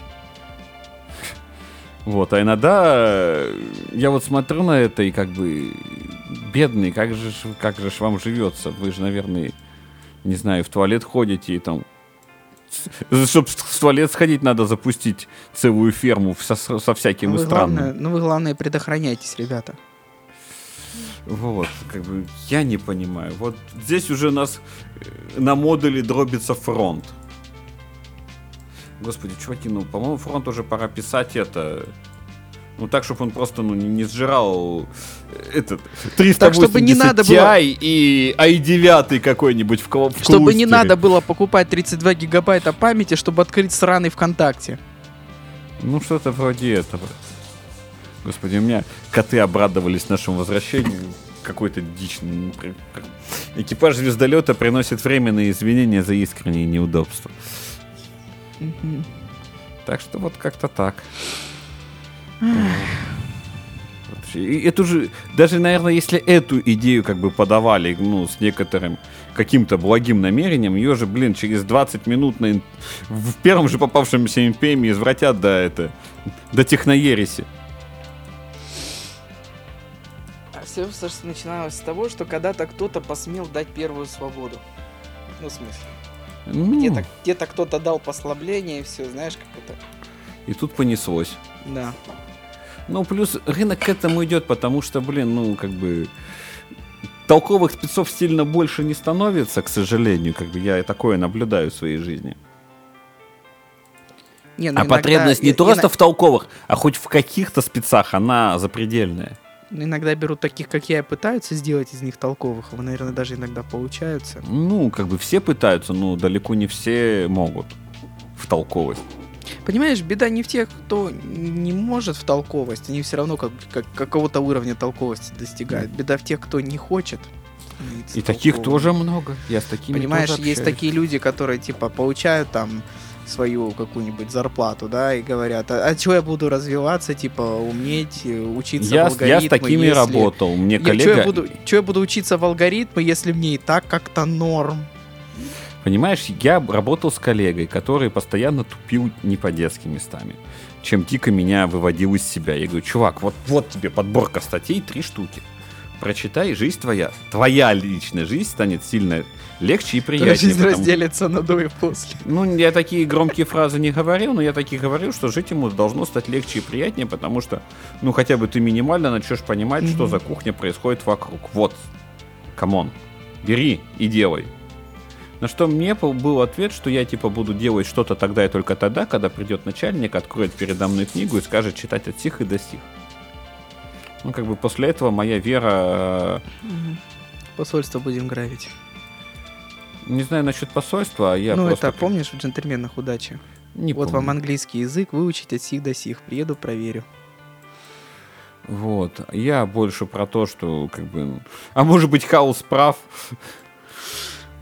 Вот, а иногда э, я вот смотрю на это и как бы бедный, как же, как же вам живется? Вы же, наверное, не знаю, в туалет ходите и там... (laughs) Чтобы в туалет сходить, надо запустить целую ферму со, со всяким Ну и странным. главное, ну вы, главное, предохраняйтесь, ребята. Вот, как бы, я не понимаю. Вот здесь уже нас э, на модуле дробится фронт. Господи, чуваки, ну, по-моему, фронт уже пора писать это... Ну, так, чтобы он просто ну, не, не сжирал э, этот 380 Так, чтобы не надо было- Ti и i9 какой-нибудь в, в Чтобы не кластере. надо было покупать 32 гигабайта памяти, чтобы открыть сраный ВКонтакте. Ну, что-то вроде этого. Господи, у меня коты обрадовались нашему возвращению. Какой-то при- Экипаж звездолета приносит временные извинения за искренние неудобства. Так что вот как-то так. И эту же, даже, наверное, если эту идею как бы подавали, ну, с некоторым каким-то благим намерением, ее же, блин, через 20 минут на в первом же попавшемся NPM извратят до это, до техноереси. Все начиналось с того, что когда-то кто-то посмел дать первую свободу. Ну, в смысле. Ну, Где-то где кто-то дал послабление и все, знаешь, как это. И тут понеслось. Да. Ну, плюс рынок к этому идет, потому что, блин, ну, как бы толковых спецов сильно больше не становится, к сожалению, как бы я такое наблюдаю в своей жизни. Не, ну а иногда- потребность не и- просто ино- в толковых, а хоть в каких-то спецах она запредельная. ну, Иногда берут таких, как я, и пытаются сделать из них толковых. а наверное, даже иногда получаются. Ну, как бы все пытаются, но далеко не все могут в толковость. Понимаешь, беда не в тех, кто не может в толковость. Они все равно как, как какого-то уровня толковости достигают. Беда в тех, кто не хочет. И таких тоже много. Я с такими Понимаешь, тоже есть такие люди, которые типа получают там свою какую-нибудь зарплату, да, и говорят, а, а что я буду развиваться, типа, уметь, э, учиться Я, в с- я с алгоритмы, такими если- работал. Мне коллега... чё я, буду, чё я буду учиться в алгоритмы, если мне и так как-то норм? Понимаешь, я работал с коллегой, который постоянно тупил не по детским местами, чем дико меня выводил из себя. Я говорю, чувак, вот, вот тебе подборка статей, три штуки. Прочитай, жизнь твоя, твоя личная жизнь станет сильно легче и Твоя приятнее. жизнь потому- разделится на до и после. Ну, я такие громкие фразы не говорил, но я такие говорил, что жить ему должно стать легче и приятнее, потому что, ну, хотя бы ты минимально начнешь понимать, что за кухня происходит вокруг. Вот, come on, бери и делай. На что мне был ответ, что я типа буду делать что-то тогда и только тогда, когда придет начальник, откроет передо мной книгу и скажет читать от сих и до сих. Ну, как бы после этого моя вера, Посольство будем грабить. э, не знаю насчет посольства, а я ну, просто... это помнишь в джентльменах удачи? Не вот помню. вам английский язык выучить от сих до сих. Приеду, проверю. Вот. Я больше про то, что как бы... А может быть, хаос прав?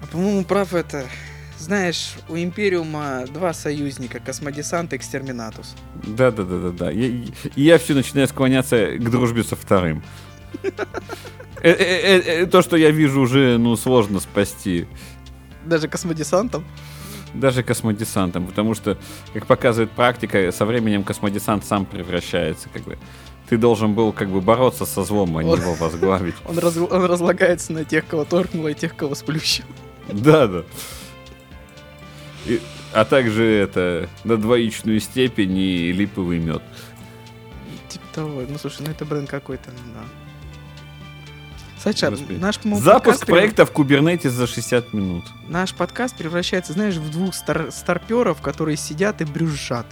А, по-моему, прав это... Знаешь, у Империума два союзника, Космодесант и Экстерминатус. Да-да-да-да-да. И я все начинаю склоняться к дружбе со вторым. Э, э, э, То, что я вижу, уже ну сложно спасти. Даже Космодесантом? Даже космодесантом, потому что, как показывает практика, со временем космодесант сам превращается, как бы. Ты должен был как бы бороться со злом, а не его возглавить. Он, раз- он разлагается на тех, кого торкнуло, и тех, кого сплющил. Да, да. И- а также это на двоичную степень и липовый мед. Типа того. Ну, слушай, ну это бренд какой-то, ну да. Саша, Господи. наш, по-моему, Запуск подкаст проекта в Kubernetes за 60 минут. Наш подкаст превращается, знаешь, в двух стар- старперов, которые сидят и брюзжат.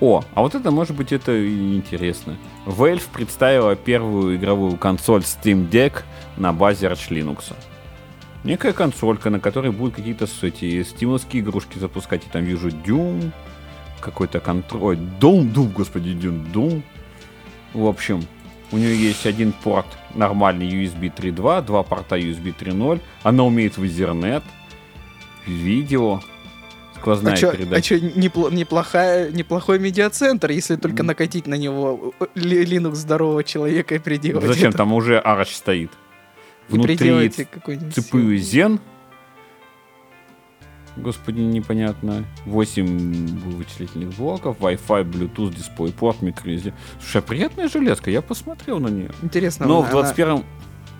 О, а вот это может быть это и интересно. Valve представила первую игровую консоль Steam Deck на базе Arch Linux. Некая консолька, на которой будут какие-то эти стимовские игрушки запускать. И там вижу Doom, какой-то контроль. Doom, Doom, господи, Doom, Doom. В общем, у нее есть один порт нормальный USB 3.2, два порта USB 3.0. Она умеет в Ethernet, видео, сквозная а чё, передача. а чё, непло- неплохая, неплохой медиацентр, если только накатить на него Linux здорового человека и приделать Зачем? это. Там уже Arch стоит. Внутри CPU Zen. Господи, непонятно. 8 вычислительных блоков, Wi-Fi, Bluetooth, DisplayPort, microSD. Слушай, а приятная железка, я посмотрел на нее. Интересно, Но она- в 21-м,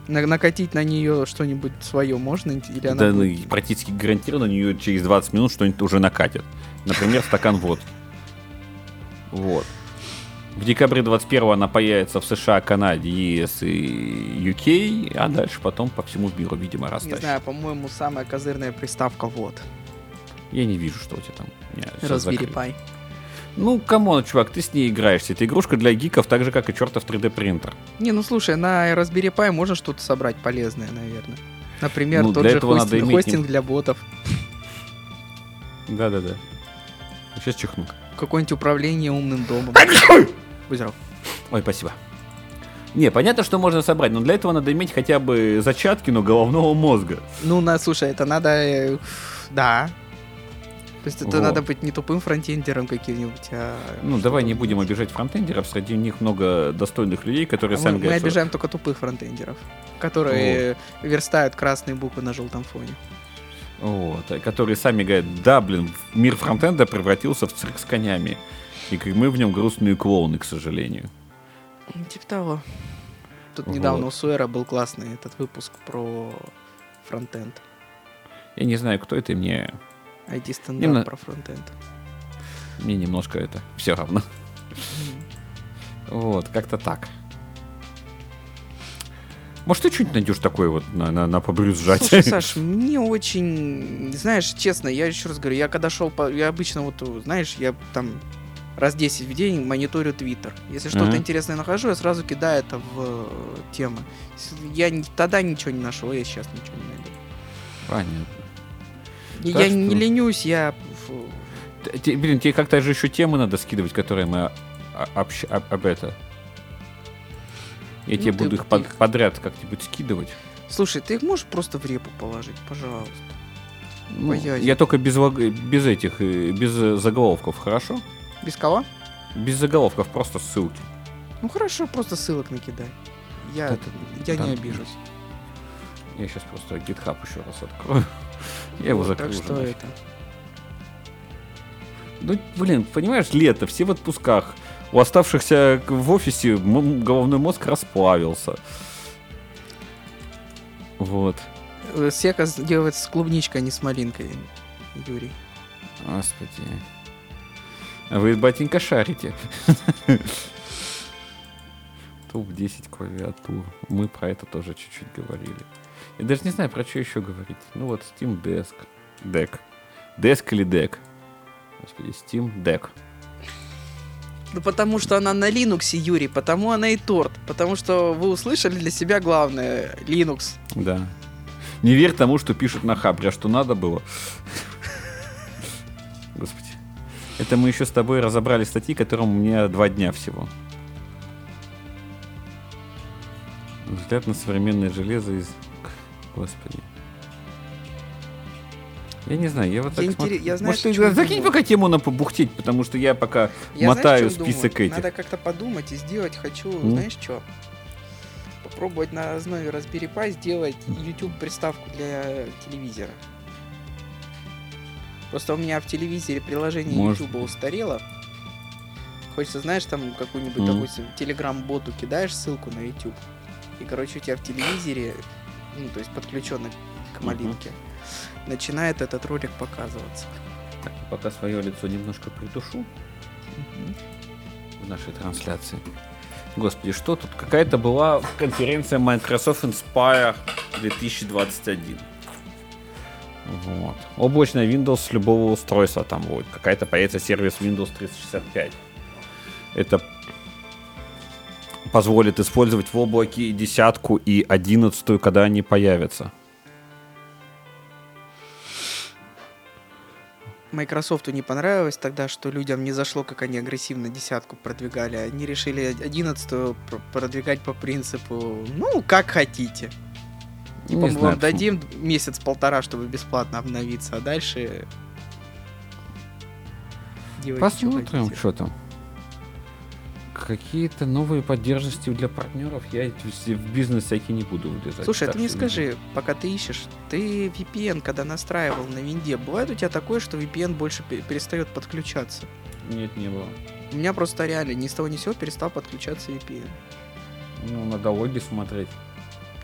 на- накатить на нее что-нибудь свое можно? Или она да, ну, будет- практически гарантированно, на нее через 20 минут что-нибудь уже накатит. Например, стакан водки. Вот. В декабре 21 она появится в США, Канаде, ЕС и UK, а дальше потом по всему миру, видимо, Не растащит. знаю, по-моему, самая козырная приставка вот. Я не вижу, что у тебя там. Закрою. Pi. Ну, come on, чувак, ты с ней играешься. Это игрушка для гиков, так же, как и чертов 3D принтер. Не, ну слушай, на Raspberry Pi можно что-то собрать полезное, наверное. Например, Ну, тот для же хостинг, иметь хостинг для ботов. Да-да-да. Сейчас чихну. Какое-нибудь управление умным домом. Будь здоров. Ой, спасибо. Не, понятно, что можно собрать, но для этого надо иметь хотя бы зачатки, но головного мозга. Ну, на, слушай, это надо... э, Да. То есть это Вот. надо быть не тупым фронтендером каким-нибудь, а... Ну, давай не будем обижать фронтендеров, среди них много достойных людей, которые А сами мы, мы говорят, что- обижаем только тупых фронтендеров, которые верстают красные буквы на желтом фоне. Вот, а которые сами говорят, да, блин, мир фронтенда превратился в цирк с конями. И как мы в нем грустные клоуны, к сожалению. Ну, Типа того. Тут Вот. недавно у Суэра был классный этот выпуск про фронтенд. Я не знаю, кто это, и мне, IT-стендап Не на- про фронтенд. мне немножко это все равно. Вот, как-то так. Может, ты что-нибудь найдешь такое вот на, на, на побрюзжать? Слушай, Саш, (laughs) мне очень... Знаешь, честно, я еще раз говорю, я когда шел по... Я обычно вот, знаешь, я там раз 10 в день мониторю Твиттер. Если что-то Мгм. интересное нахожу, я сразу кидаю это в э, темы. Я тогда ничего не нашел, я сейчас ничего не найду. Понятно. И Так я не что- ленюсь, я... Т- Блин, тебе как-то же еще темы надо скидывать, которые мы о- общ- об, об это. Я Ну, тебе буду их под- их- подряд как-нибудь скидывать. Слушай, ты их можешь просто в репу положить, пожалуйста? Ну, я только без, без этих, э, без э, заголовков, хорошо? Без кого? Без заголовков, просто ссылки. Ну хорошо, просто ссылок накидай. Я, Это- я да. не обижусь. Я сейчас просто GitHub еще раз открою. (laughs) Я его закрыл. Так что нафиг. это... Ну, блин, понимаешь, лето, все в отпусках. У оставшихся в офисе головной мозг расплавился. Вот. Э, Сека делается с клубничкой, а не с малинкой, Юрий. Господи. Вы, батенька, шарите. Топ-10 клавиатур. Мы про это тоже чуть-чуть говорили. Я даже не знаю, про что еще говорить. Ну вот, Steam Desk. Deck. Desk или Deck? Господи, Steam Deck. Ну потому что она на Linux, Юрий, потому она и торт. Потому что вы услышали для себя главное, Linux. Да. Не верь тому, что пишут на Хабре, а что надо было. Это мы еще с тобой разобрали статьи, которым мне два дня всего. Взгляд на современное железо из... Господи. Я не знаю, я вот так Я смотрю. я знаешь, Может, ты закинь думаю? пока тему на побухтеть, потому что я пока Я мотаю знаешь, список думаю? этих. Надо как-то подумать и сделать. Хочу, Ну. знаешь что? Попробовать на основе Raspberry Pi сделать YouTube приставку для телевизора. Просто у меня в телевизоре приложение Может YouTube устарело. Хочется, знаешь, там какую-нибудь, Мгм. допустим, телеграм-боту кидаешь ссылку на YouTube. И, короче, у тебя в телевизоре, ну, то есть подключенный к малинке, начинает этот ролик показываться. Так, пока свое лицо немножко притушу. в нашей трансляции. Господи, что тут? Какая-то была конференция Microsoft Inspire 2021. Вот. Облачная Windows с любого устройства там будет. Какая-то появится сервис Windows 365. Это позволит использовать в облаке и десятку, и одиннадцатую, когда они появятся. Microsoft не понравилось тогда, что людям не зашло, как они агрессивно десятку продвигали. Они решили одиннадцатую пр- продвигать по принципу, ну, как хотите. Типа, Не мы знаю, вам почему. дадим месяц-полтора, чтобы бесплатно обновиться, а дальше... делайте, что Посмотрим, хотите. что там. Какие-то новые поддержки для партнеров. Я в бизнес всякий не буду влезать. Слушай, а ты мне что не скажи, пока ты ищешь, ты VPN, когда настраивал на винде, бывает у тебя такое, что VPN больше пе- перестает подключаться? Нет, не было. У меня просто реально ни с того ни с сего перестал подключаться VPN. Ну, надо логи смотреть.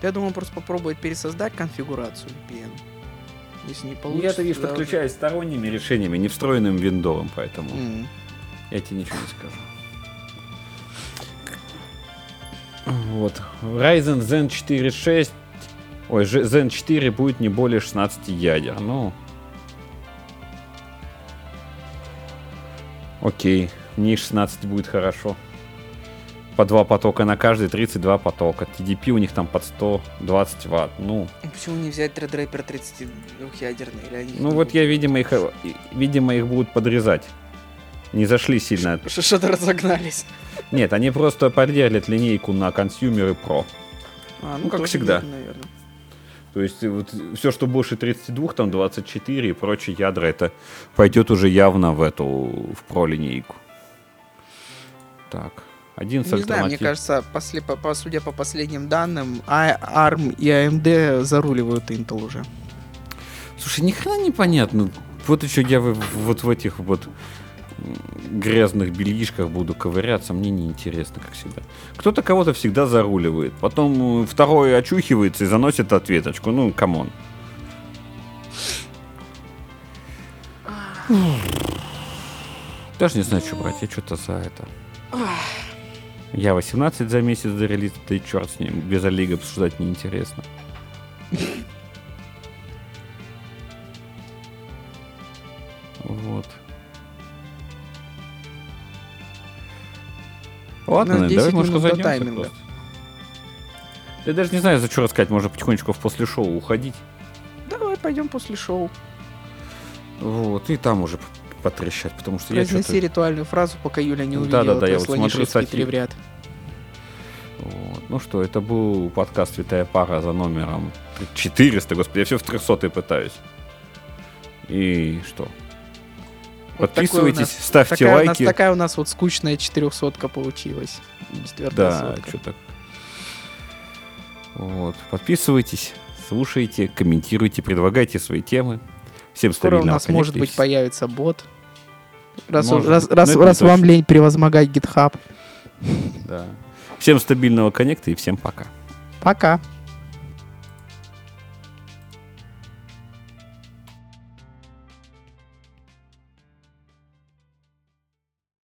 Я думал просто попробовать пересоздать конфигурацию VPN. Если не получится... Я-то, видишь, тогда- подключаюсь сторонними решениями, не встроенным виндовым, поэтому М. я тебе ничего не скажу. Вот. Ryzen Zen 4.6 Ой, Zen 4 будет не более 16 ядер. Ну... Окей. Мне 16 будет хорошо. По два потока на каждый, 32 потока. TDP у них там под 120 ватт. Ну, Почему не взять Threadripper 32-ядерный? Или они ну вот будут? я, видимо, их, видимо, их будут подрезать. Не зашли сильно. Что-то разогнались. Нет, они просто поделят линейку на consumer и pro. А, Ну, как тоже всегда. верно, наверное. То есть э, вот все, что больше 32, там 24 и прочие ядра, это пойдет уже явно в эту, в pro линейку. Так, 11 Не знаю, мне кажется, после, по, по- судя по последним данным, А- ARM и AMD заруливают Intel уже. Слушай, ни хрена непонятно. Вот еще я в- вот в этих вот грязных бельишках буду ковыряться, мне неинтересно, как всегда. Кто-то кого-то всегда заруливает, потом э, второй очухивается и заносит ответочку. Ну, come on. Даже не знаю, что брать, я что-то за это. Я 18 за месяц до релиза, и черт с ним. Без Олега обсуждать неинтересно. Вот. Ладно, 10 давай, может, разойдемся тайминга. просто. Я даже не знаю, за что рассказать. Можно потихонечку после шоу уходить. Давай пойдем после шоу. Вот, и там уже потрещать, потому что я Произнеси что-то... ритуальную фразу, пока Юля не увидела да, да, твой я вот смотрю статью. тревряд. Вот. Ну что, это был подкаст «Святая пара» за номером 400, господи, я все в 300 пытаюсь. И что? Вот Подписывайтесь, нас- ставьте Такая у, нас, лайки. такая у нас вот скучная четырехсотка получилась. Четвертая Да, что так. Вот. Подписывайтесь, слушайте, комментируйте, предлагайте свои темы. Всем Скоро у нас, может быть, появится бот. Раз, Может раз, но раз, это не раз вам лень превозмогать GitHub. Да. Всем стабильного коннекта и всем пока. Пока.